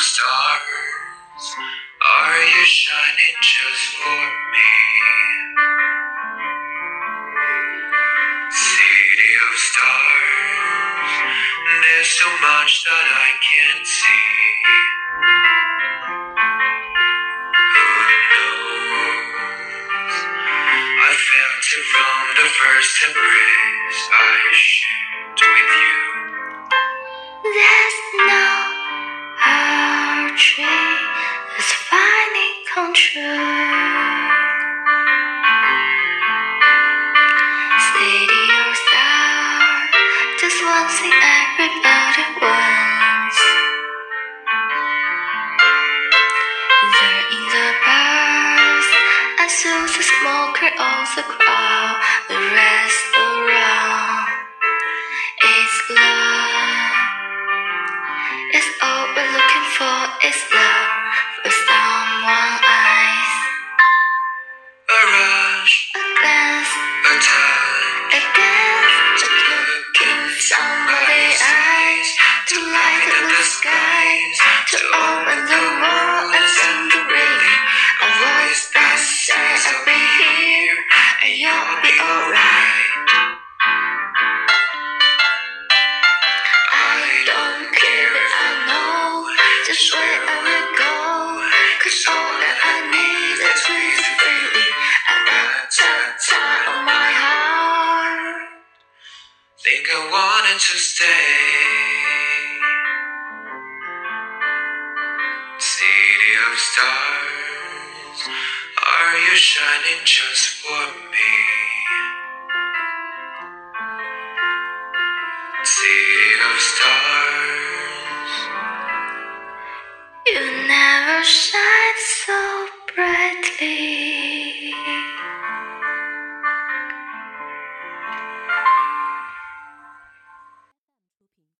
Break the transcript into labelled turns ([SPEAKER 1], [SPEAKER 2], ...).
[SPEAKER 1] stars, are you shining just for me? City of stars, there's so much that I can't see. Who knows? I failed to roam the first embrace I shared with you.
[SPEAKER 2] City of stars, just one thing everybody wants. There in the bars, I saw the smoker of the crowd, the rest around. It's love. It's all we're looking for is love where I will go. Cause all that I need is with freely and that's a time of my heart.
[SPEAKER 1] think I wanted to stay. City of stars, are you shining just for me? City of stars,
[SPEAKER 2] shine so.